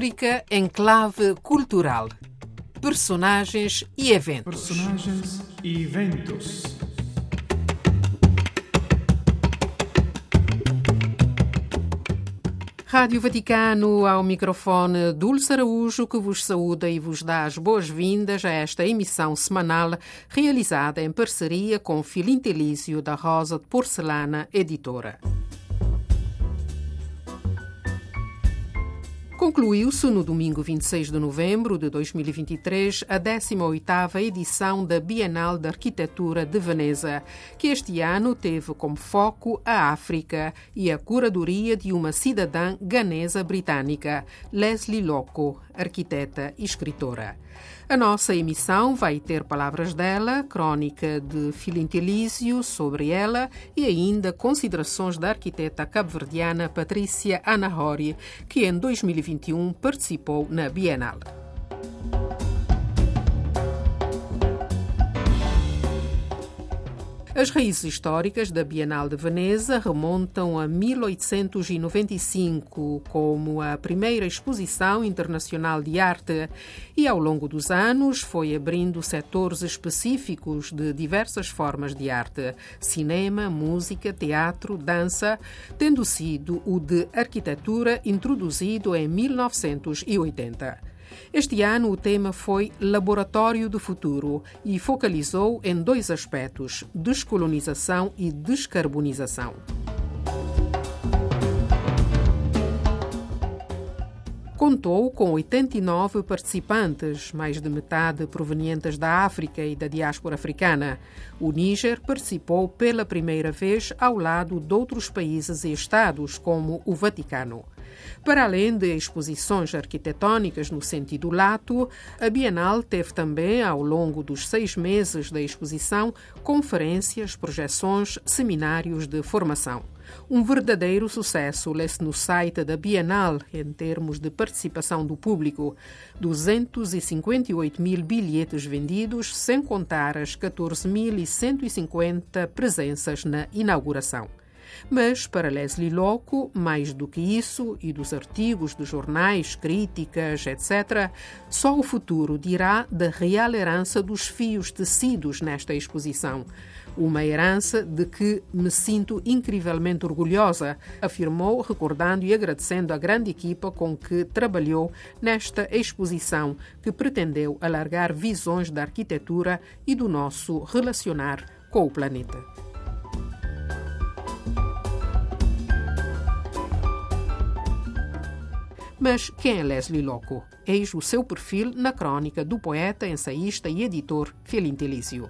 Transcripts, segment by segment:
África em clave cultural. Personagens e eventos. Personagens e eventos. Rádio Vaticano ao microfone Dulce Araújo, que vos saúda e vos dá as boas-vindas a esta emissão semanal realizada em parceria com Filintelísio da Rosa de Porcelana Editora. Concluiu-se no domingo 26 de novembro de 2023 a 18ª edição da Bienal de Arquitetura de Veneza, que este ano teve como foco a África e a curadoria de uma cidadã ganesa britânica, Leslie Loco, arquiteta e escritora. A nossa emissão vai ter palavras dela, crónica de Filintelísio sobre ela e ainda considerações da arquiteta cabo-verdiana Patrícia Anahori, que em 2021 participou na Bienal. As raízes históricas da Bienal de Veneza remontam a 1895, como a primeira exposição internacional de arte, e ao longo dos anos foi abrindo setores específicos de diversas formas de arte: cinema, música, teatro, dança, tendo sido o de arquitetura introduzido em 1980. Este ano o tema foi Laboratório do Futuro e focalizou em dois aspectos: descolonização e descarbonização. contou com 89 participantes, mais de metade provenientes da África e da diáspora africana. O Níger participou pela primeira vez ao lado de outros países e estados, como o Vaticano. Para além de exposições arquitetônicas no sentido lato, a Bienal teve também, ao longo dos seis meses da exposição, conferências, projeções, seminários de formação. Um verdadeiro sucesso lê-se no site da Bienal em termos de participação do público. 258 mil bilhetes vendidos, sem contar as 14.150 presenças na inauguração. Mas, para Leslie Loco, mais do que isso, e dos artigos de jornais, críticas, etc., só o futuro dirá da real herança dos fios tecidos nesta exposição. Uma herança de que me sinto incrivelmente orgulhosa, afirmou, recordando e agradecendo a grande equipa com que trabalhou nesta exposição, que pretendeu alargar visões da arquitetura e do nosso relacionar com o planeta. Mas quem é Leslie Loco? Eis o seu perfil na crônica do poeta, ensaísta e editor Filintelísio.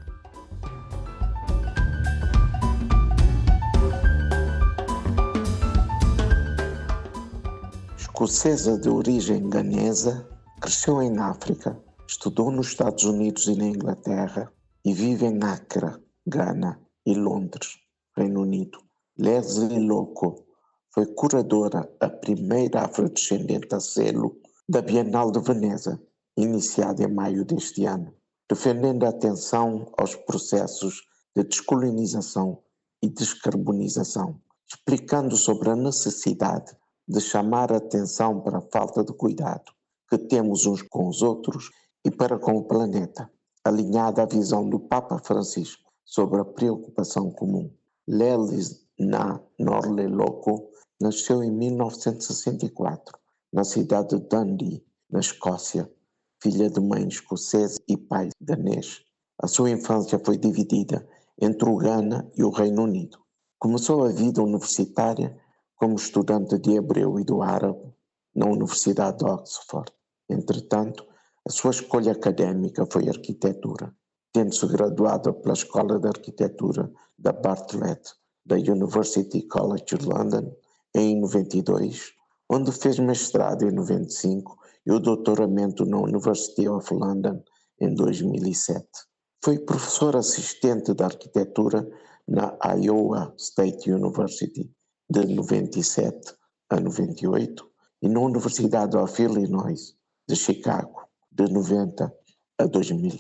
Escocesa de origem ganesa, cresceu em África, estudou nos Estados Unidos e na Inglaterra e vive em Accra, Ghana e Londres, Reino Unido. Leslie Loco foi curadora, a primeira afrodescendente a selo da Bienal de Veneza, iniciada em maio deste ano, defendendo a atenção aos processos de descolonização e descarbonização, explicando sobre a necessidade de chamar a atenção para a falta de cuidado que temos uns com os outros e para com o planeta, alinhada à visão do Papa Francisco sobre a preocupação comum. Lelis na Norle Loco Nasceu em 1964, na cidade de Dundee, na Escócia, filha de mãe escocesa e pai danês. A sua infância foi dividida entre o Ghana e o Reino Unido. Começou a vida universitária como estudante de hebreu e do árabe na Universidade de Oxford. Entretanto, a sua escolha académica foi arquitetura, tendo-se graduado pela Escola de Arquitetura da Bartlett, da University College London em 92, onde fez mestrado em 95 e o doutoramento na University of London em 2007. Foi professor assistente de arquitetura na Iowa State University de 97 a 98 e na Universidade of Illinois de Chicago de 90 a 2000,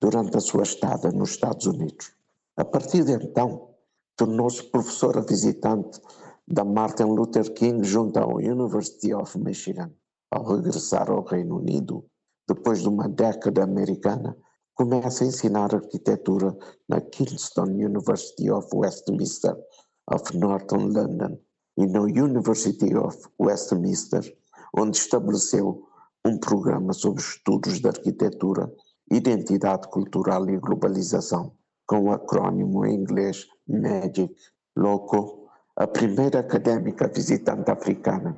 durante a sua estada nos Estados Unidos. A partir de então, tornou-se professora visitante da Martin Luther King junto à University of Michigan. ao regressar ao Reino Unido, depois de uma década americana, começa a ensinar arquitetura na Kingston University of Westminster of Northern London e na University of Westminster, onde estabeleceu um programa sobre estudos de arquitetura, identidade cultural e globalização, com o acrónimo em inglês MAGIC. Loco, a primeira académica visitante africana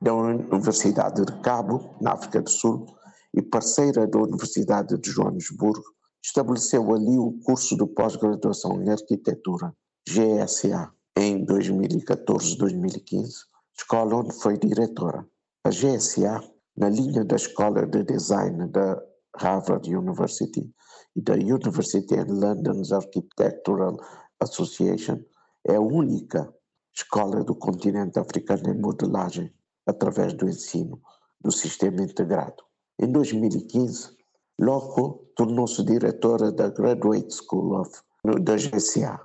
da Universidade de Cabo, na África do Sul, e parceira da Universidade de Joanesburgo, estabeleceu ali o curso de pós-graduação em arquitetura, GSA, em 2014-2015, escola onde foi diretora. A GSA, na linha da Escola de Design da Harvard University da University of London's Architectural Association, é a única escola do continente africano em modelagem através do ensino do sistema integrado. Em 2015, Loco tornou-se diretora da Graduate School of, da GCA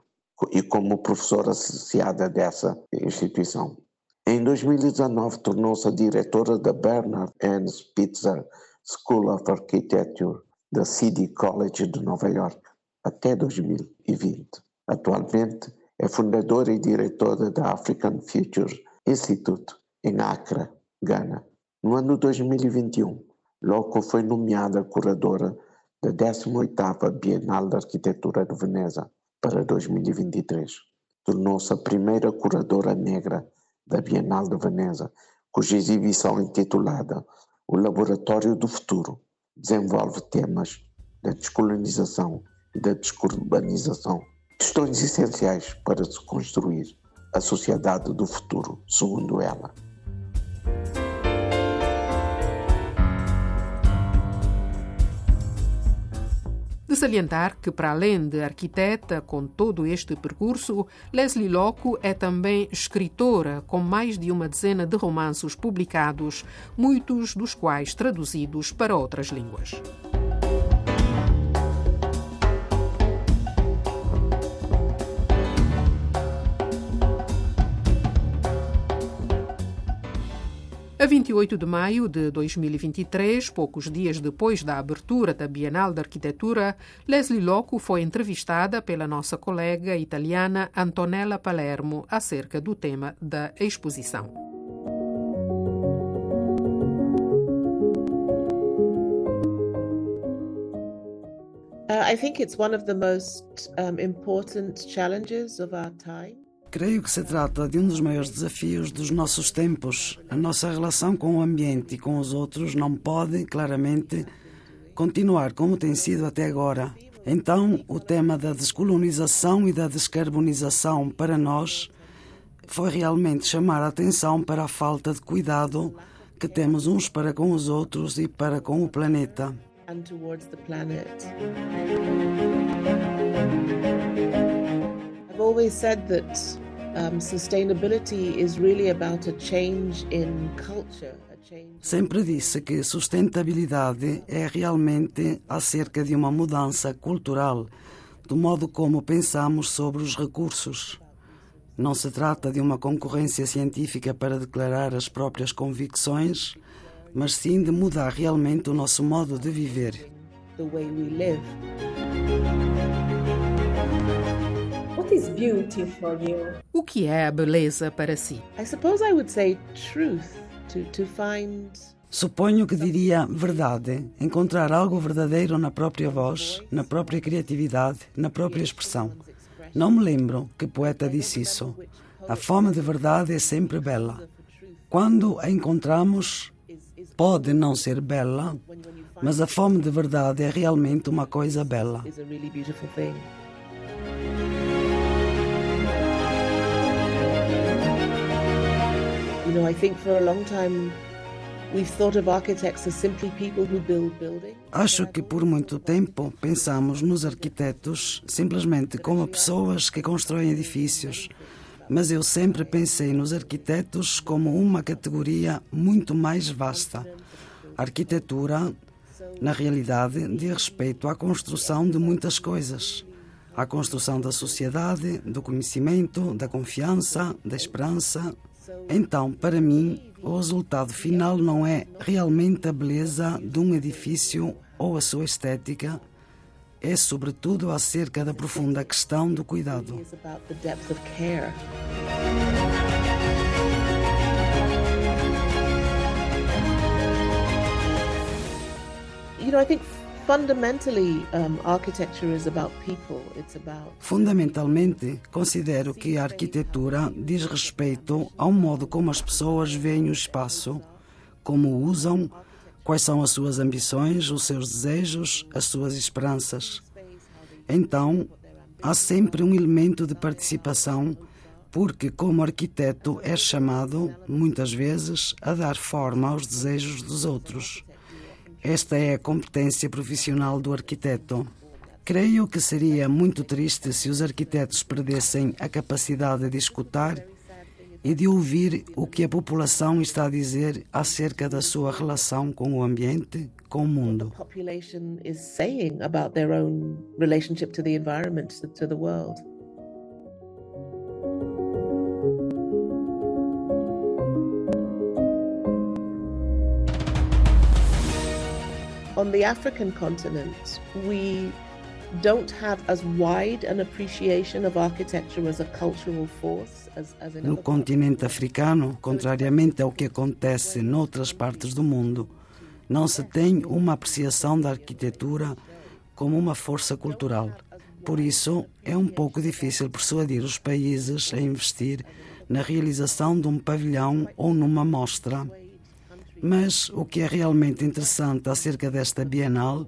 e como professora associada dessa instituição. Em 2019, tornou-se diretora da Bernard N. Spitzer School of Architecture da City College de Nova York até 2020. Atualmente é fundadora e diretora da African Futures Institute em Accra, Ghana. No ano 2021, Loco foi nomeada curadora da 18ª Bienal de Arquitetura de Veneza para 2023. Tornou-se a primeira curadora negra da Bienal de Veneza, cuja exibição intitulada O Laboratório do Futuro desenvolve temas da descolonização e da descurbanização, questões essenciais para se construir a sociedade do futuro, segundo ela. De salientar que, para além de arquiteta com todo este percurso, Leslie Loco é também escritora, com mais de uma dezena de romances publicados, muitos dos quais traduzidos para outras línguas. A 28 de maio de 2023, poucos dias depois da abertura da Bienal de Arquitetura, Leslie Loco foi entrevistada pela nossa colega italiana Antonella Palermo acerca do tema da exposição. Uh, I think it's one of the most um, important challenges of our time. Creio que se trata de um dos maiores desafios dos nossos tempos. A nossa relação com o ambiente e com os outros não pode, claramente, continuar como tem sido até agora. Então, o tema da descolonização e da descarbonização para nós foi realmente chamar a atenção para a falta de cuidado que temos uns para com os outros e para com o planeta. I've always said that sustainability is really about a change in culture. Sempre disse que sustentabilidade é realmente acerca de uma mudança cultural, do modo como pensamos sobre os recursos. Não se trata de uma concorrência científica para declarar as próprias convicções, mas sim de mudar realmente o nosso modo de viver. Is beauty for you? O que é a beleza para si? I suppose I would say truth to, to find Suponho que diria verdade, encontrar algo verdadeiro na própria voz, na própria criatividade, na própria expressão. Não me lembro que poeta disse isso. A fome de verdade é sempre bela. Quando a encontramos, pode não ser bela, mas a fome de verdade é realmente uma coisa bela. You know, I think for a long time we've thought of architects as simply people who build buildings. Acho que por muito tempo pensamos nos arquitetos simplesmente como pessoas que constroem edifícios, mas eu sempre pensei nos arquitetos como uma categoria muito mais vasta. A arquitetura, na realidade, diz respeito à construção de muitas coisas. À construção da sociedade, do conhecimento, da confiança, da esperança. Então, para mim, o resultado final não é realmente a beleza de um edifício ou a sua estética, é sobretudo acerca da profunda questão do cuidado. You know, I think Fundamentalmente, considero que a arquitetura diz respeito ao modo como as pessoas veem o espaço, como o usam, quais são as suas ambições, os seus desejos, as suas esperanças. Então, há sempre um elemento de participação, porque, como arquiteto, é chamado, muitas vezes, a dar forma aos desejos dos outros. Esta é a competência profissional do arquiteto. Creio que seria muito triste se os arquitetos perdessem a capacidade de escutar e de ouvir o que a população está a dizer acerca da sua relação com o ambiente, com o mundo. On the African continent, we don't have as wide an appreciation of architecture as a cultural force as, as in No continente africano, contrariamente ao que acontece noutras partes do mundo, não se tem uma apreciação da arquitetura como uma força cultural. Por isso, é um pouco difícil persuadir os países a investir na realização de um pavilhão ou numa mostra. Mas o que é realmente interessante acerca desta Bienal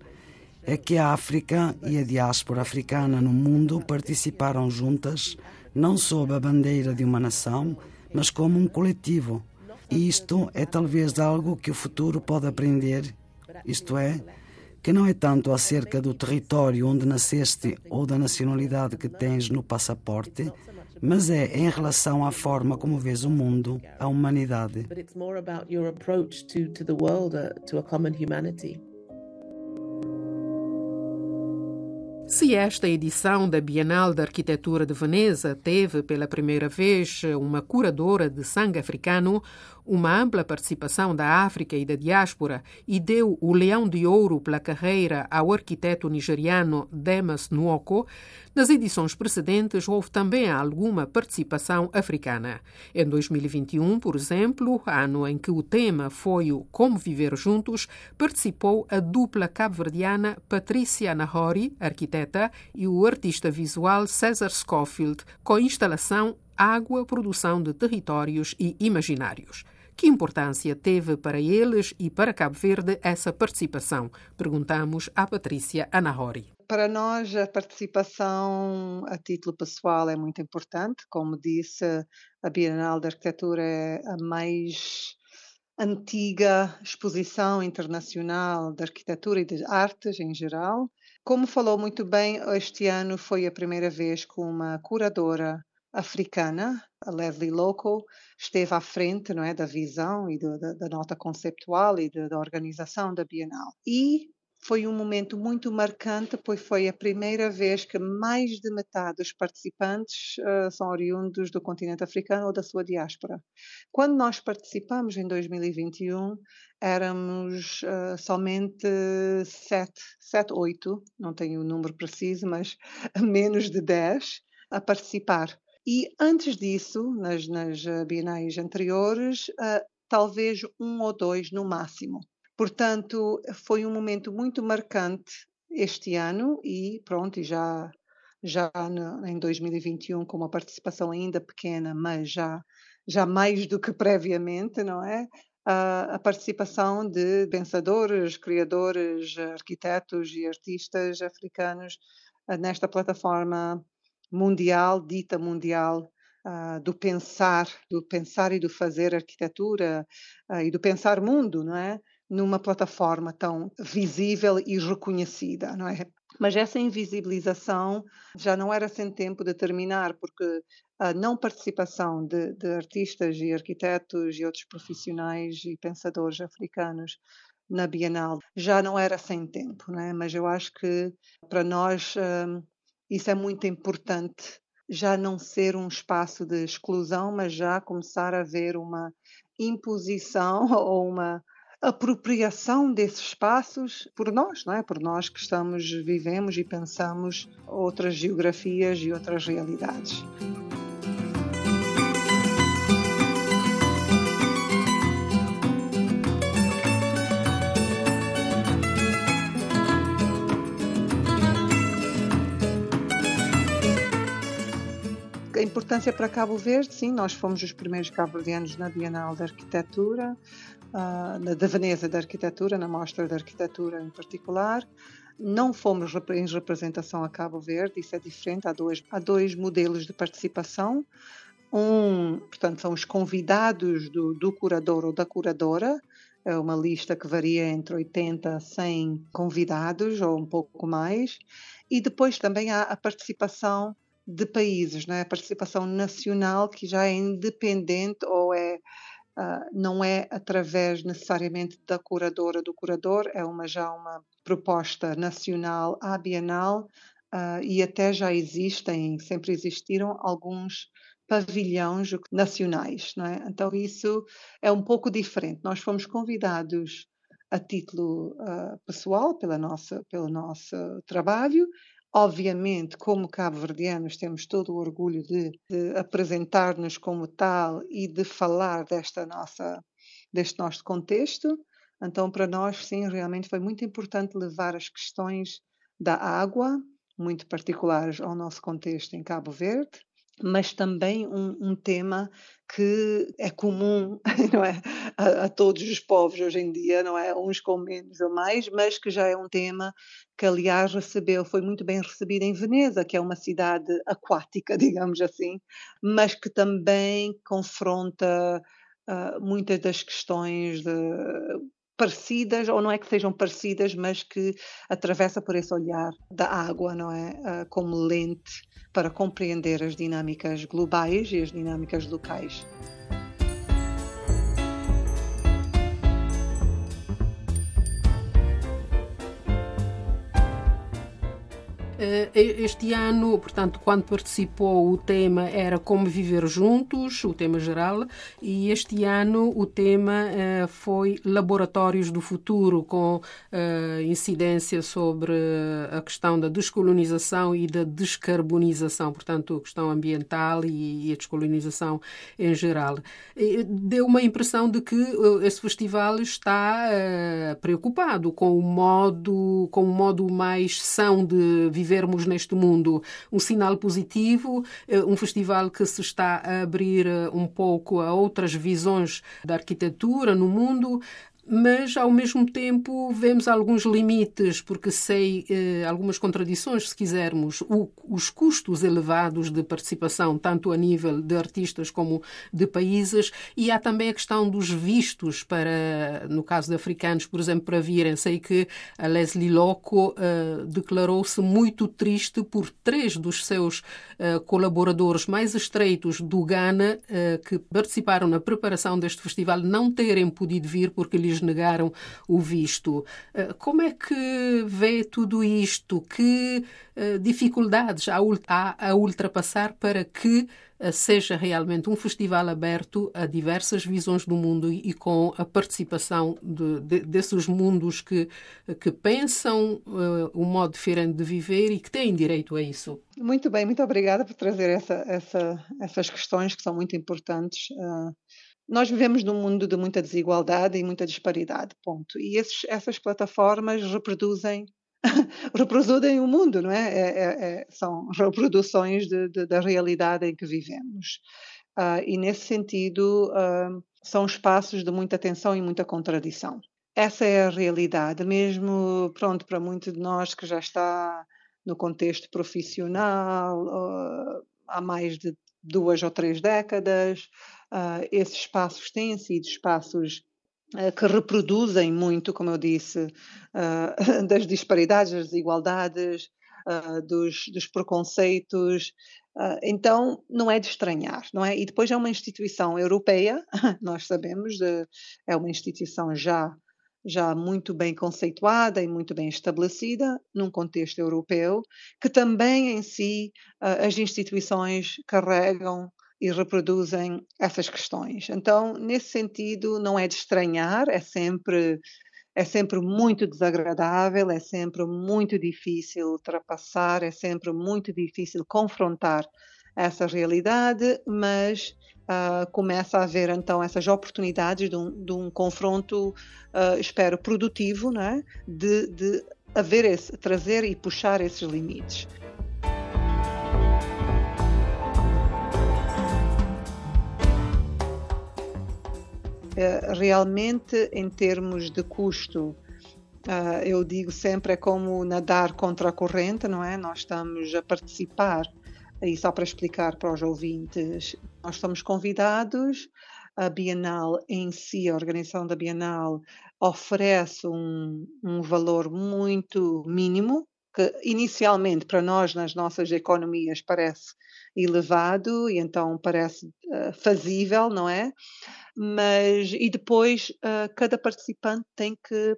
é que a África e a diáspora africana no mundo participaram juntas, não sob a bandeira de uma nação, mas como um coletivo. E isto é talvez algo que o futuro pode aprender, isto é, que não é tanto acerca do território onde nasceste ou da nacionalidade que tens no passaporte, mas é em relação à forma como vês o mundo, a humanidade. but it's more about your approach to, to the world, uh, to a common humanity. Se esta edição da Bienal da Arquitetura de Veneza teve pela primeira vez uma curadora de sangue africano, uma ampla participação da África e da diáspora e deu o Leão de Ouro pela carreira ao arquiteto nigeriano Demas Nwoko, nas edições precedentes houve também alguma participação africana. Em 2021, por exemplo, ano em que o tema foi o Como Viver Juntos, participou a dupla cabo-verdiana Patrícia Nahori, arquiteta, e o artista visual César Schofield, com a instalação Água, Produção de Territórios e Imaginários. Que importância teve para eles e para Cabo Verde essa participação? Perguntamos à Patrícia Anahori. Para nós, a participação a título pessoal é muito importante. Como disse, a Bienal de Arquitetura é a mais antiga exposição internacional de arquitetura e de artes em geral. Como falou muito bem, este ano foi a primeira vez que uma curadora africana, a Leslie Loco, esteve à frente não é, da visão e do, da, da, nota conceptual e da, da organização da Bienal. E foi um momento muito marcante, pois foi a primeira vez que mais de metade dos participantes uh, são oriundos do continente africano ou da sua diáspora. Quando nós participamos em 2021, éramos uh, somente sete, sete, oito, não tenho o número preciso, mas menos de dez a participar. E antes disso, nas, nas bienais anteriores, uh, talvez um ou dois no máximo. Portanto, foi um momento muito marcante este ano e pronto, já já no, em 2021 com uma participação ainda pequena, mas já já mais do que previamente, não é? A, a participação de pensadores, criadores, arquitetos e artistas africanos nesta plataforma mundial, dita mundial, uh, do pensar, do pensar e do fazer arquitetura uh, e do pensar mundo, não é? Numa plataforma tão visível e reconhecida, não é? Mas essa invisibilização já não era sem tempo de terminar, porque a não participação de, de artistas e arquitetos e outros profissionais e pensadores africanos na Bienal já não era sem tempo, não é? Mas eu acho que para nós um, isso é muito importante já não ser um espaço de exclusão, mas já começar a haver uma imposição ou uma apropriação desses espaços por nós, não é? Por nós que estamos, vivemos e pensamos outras geografias e outras realidades. Importância para Cabo Verde, sim, nós fomos os primeiros cabo-verdianos na Bienal da Arquitetura, uh, da Veneza da Arquitetura, na Mostra da Arquitetura em particular. Não fomos em representação a Cabo Verde, isso é diferente, há dois, há dois modelos de participação. Um, portanto, são os convidados do, do curador ou da curadora, é uma lista que varia entre 80 a 100 convidados ou um pouco mais. E depois também há a participação de países, não é? a participação nacional que já é independente ou é Uh, não é através necessariamente da curadora do curador, é uma já uma proposta nacional à Bienal uh, e até já existem, sempre existiram alguns pavilhões nacionais, não é? Então isso é um pouco diferente. Nós fomos convidados a título uh, pessoal pela nossa, pelo nosso trabalho Obviamente, como cabo-verdianos, temos todo o orgulho de, de apresentar-nos como tal e de falar desta nossa, deste nosso contexto. Então, para nós, sim, realmente foi muito importante levar as questões da água, muito particulares ao nosso contexto em Cabo Verde, mas também um, um, tema que é comum não é? A, a, todos os povos hoje em dia, não é? Uns com menos ou mais, mas que já é um tema que, aliás, recebeu, foi muito bem recebido em Veneza, que é uma cidade aquática, digamos assim, mas que também confronta uh, muitas das questões de, parecidas, ou não é que sejam parecidas, mas que atravessa por esse olhar da água, não é? Uh, como lente para compreender as dinâmicas globais e as dinâmicas locais. Este ano, portanto, quando participou, o tema era Como Viver Juntos, o tema geral, e este ano o tema eh, foi Laboratórios do Futuro, com eh, incidência sobre a questão da descolonização e da descarbonização, portanto, a questão ambiental e a descolonização em geral. Deu uma impressão de que esse festival está preocupado com o modo, com o modo mais são de viver vivermos neste mundo? Um sinal positivo, eh, um festival que se está a abrir eh, um pouco a outras visões da arquitetura no mundo, mas ao mesmo tempo vemos alguns limites, porque sei eh, algumas contradições, se quisermos, o, os custos elevados de participação, tanto a nível de artistas como de países, e há também a questão dos vistos para, no caso de africanos, por exemplo, para virem. Sei que a Leslie Loco eh, declarou-se muito triste por três dos seus eh, colaboradores mais estreitos do Ghana, eh, que participaram na preparação deste festival, não terem podido vir porque lhes lhes negaram o visto. Eh, como é que vê tudo isto? Que eh, dificuldades há a ultrapassar para que eh, seja realmente um festival aberto a diversas visões do mundo e com a participação de, de, desses mundos que, que pensam uh, um modo diferente de viver e que têm direito a isso. Muito bem, muito obrigada por trazer essa, essa, essas questões que são muito importantes. Uh, nós vivemos num mundo de muita desigualdade e muita disparidade, ponto. E esses, essas plataformas reproduzem reproduzem o mundo, não é? é, é, é são reproduções de, de, da realidade em que vivemos. Uh, e nesse sentido, uh, são espaços de muita tensão e muita contradição. Essa é a realidade, mesmo, pronto, para muitos de nós que já está no contexto profissional uh, há mais de duas ou três décadas, uh, esses espaços têm sido espaços uh, que reproduzem muito, como eu disse, uh, das disparidades, das desigualdades, dos, dos, preconceitos. então, não é de estranhar, não é? E depois é uma instituição europeia, nós sabemos, é uma instituição já já muito bem conceituada e muito bem estabelecida num contexto europeu, que também em si as instituições carregam e reproduzem essas questões. Então, nesse sentido, não é de estranhar, é sempre é sempre muito desagradável, é sempre muito difícil ultrapassar, é sempre muito difícil confrontar essa realidade, mas uh, começa a haver então essas oportunidades de um, de um confronto, uh, espero, produtivo, né? de, de haver esse, trazer e puxar esses limites. Realmente, em termos de custo, Uh, eu digo sempre é como nadar contra a corrente, não é? Nós estamos a participar e só para explicar para os ouvintes, nós somos convidados, a Bienal em si, a organização da Bienal, oferece um, um valor muito mínimo, que inicialmente para nós, nas nossas economias, parece elevado e então parece uh, fazível, não é? Mas, e depois, uh, cada participante tem que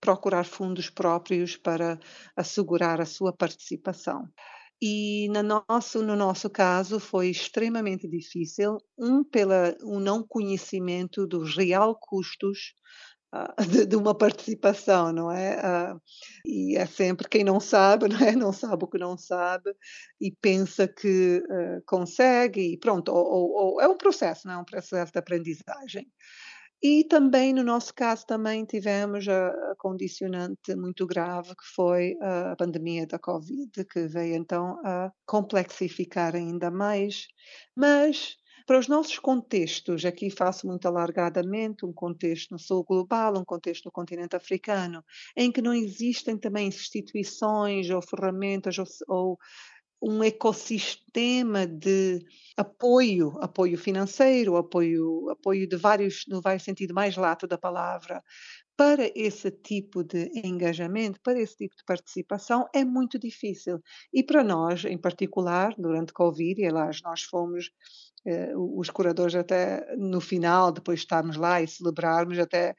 procurar fundos próprios para assegurar a sua participação. E no nosso, no nosso caso foi extremamente difícil, um pela o um não conhecimento dos real custos de, de, uma participação, não é? Uh, e é sempre quem não sabe, não é? Não sabe o que não sabe e pensa que uh, consegue e pronto, ou, ou, ou, é um processo, não é? Um processo de aprendizagem. E também, no nosso caso, também tivemos a, a condicionante muito grave, que foi a pandemia da Covid, que veio então a complexificar ainda mais. Mas, para os nossos contextos, aqui faço muito alargadamente um contexto no sul global, um contexto no continente africano, em que não existem também instituições ou ferramentas ou, ou um ecossistema de apoio, apoio financeiro, apoio, apoio de vários, no vários sentido mais lato da palavra, para esse tipo de engajamento, para esse tipo de participação, é muito difícil. E para nós, em particular, durante Covid, e aliás, nós fomos, eh, os curadores até no final, depois de estarmos lá e celebrarmos, até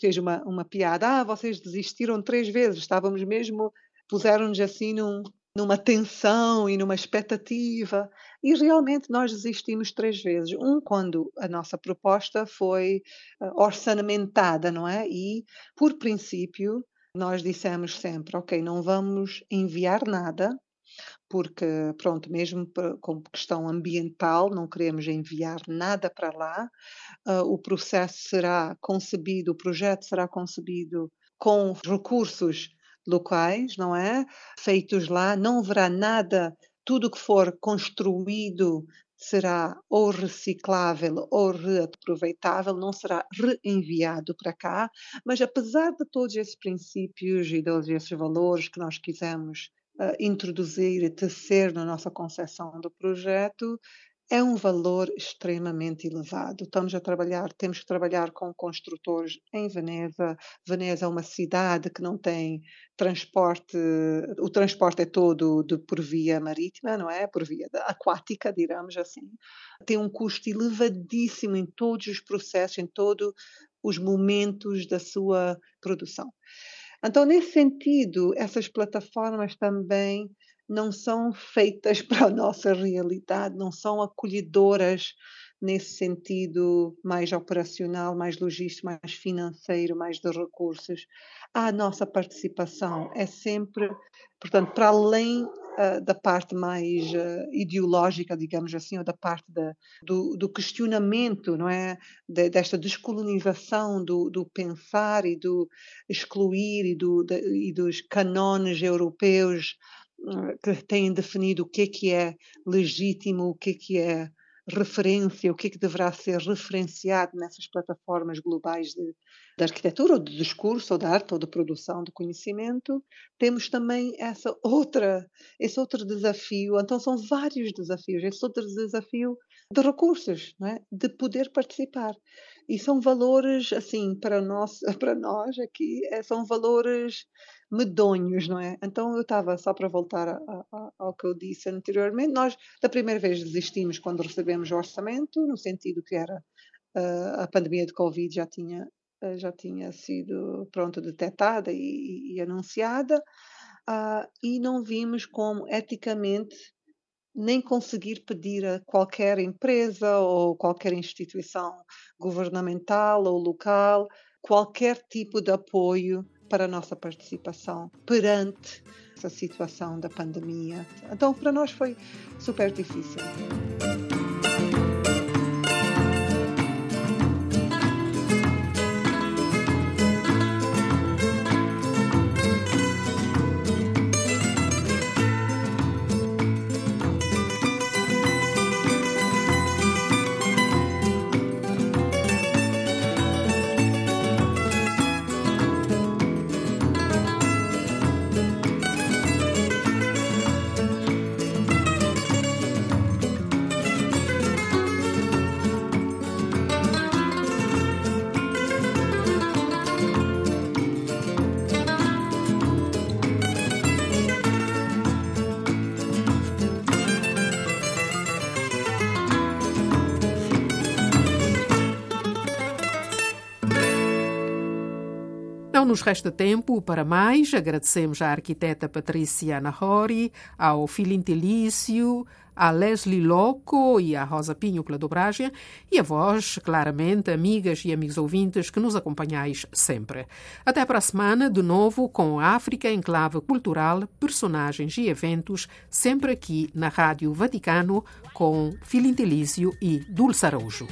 fez uma, uma piada, ah, vocês desistiram três vezes, estávamos mesmo, puseram-nos assim num, numa tensão e numa expectativa. E realmente nós desistimos três vezes. Um, quando a nossa proposta foi uh, orçamentada, não é? E, por princípio, nós dissemos sempre: ok, não vamos enviar nada, porque, pronto, mesmo como questão ambiental, não queremos enviar nada para lá. Uh, o processo será concebido, o projeto será concebido com recursos locais, não é? Feitos lá, não haverá nada, tudo que for construído será ou reciclável ou reaproveitável, não será reenviado para cá, mas apesar de todos esses princípios e todos esses valores que nós quisemos uh, introduzir e tecer na nossa concepção do projeto, é um valor extremamente elevado. Estamos a trabalhar, temos que trabalhar com construtores em Veneza. Veneza é uma cidade que não tem transporte, o transporte é todo de, por via marítima, não é? Por via aquática, digamos assim. Tem um custo elevadíssimo em todos os processos, em todos os momentos da sua produção. Então, nesse sentido, essas plataformas também não são feitas para a nossa realidade, não são acolhedoras nesse sentido mais operacional, mais logístico, mais financeiro, mais de recursos. A nossa participação é sempre, portanto, para além uh, da parte mais uh, ideológica, digamos assim, ou da parte da, do, do, questionamento, não é, de, desta descolonização do, do, pensar e do excluir e, do, de, e dos canones europeus que têm definido o que é que é legítimo, o que é que é referência, o que é que deverá ser referenciado nessas plataformas globais de, de arquitetura, ou de discurso, ou de arte, ou de produção de conhecimento, temos também essa outra, esse outro desafio, então são vários desafios, esse outro desafio de recursos, é? de poder participar. E são valores, assim, para nós, para nós aqui, é, são valores medonhos, não é? Então eu estava, só para voltar a, a, ao que eu disse anteriormente, nós da primeira vez desistimos quando recebemos o orçamento, no sentido que era uh, a pandemia de Covid já tinha uh, já tinha sido pronto detectada e, e anunciada uh, e não vimos como eticamente nem conseguir pedir a qualquer empresa ou qualquer instituição governamental ou local qualquer tipo de apoio para a nossa participação perante essa situação da pandemia. Então, para nós foi super difícil. Nos resta tempo para mais. Agradecemos à arquiteta Patrícia Nahori, ao Filintelício, a Leslie Loco e a Rosa Pinho pela dobragem e a vós, claramente, amigas e amigos ouvintes que nos acompanhais sempre. Até para a semana, de novo, com a África em clave cultural, personagens e eventos, sempre aqui na Rádio Vaticano com Filintelício e Dulce Araújo.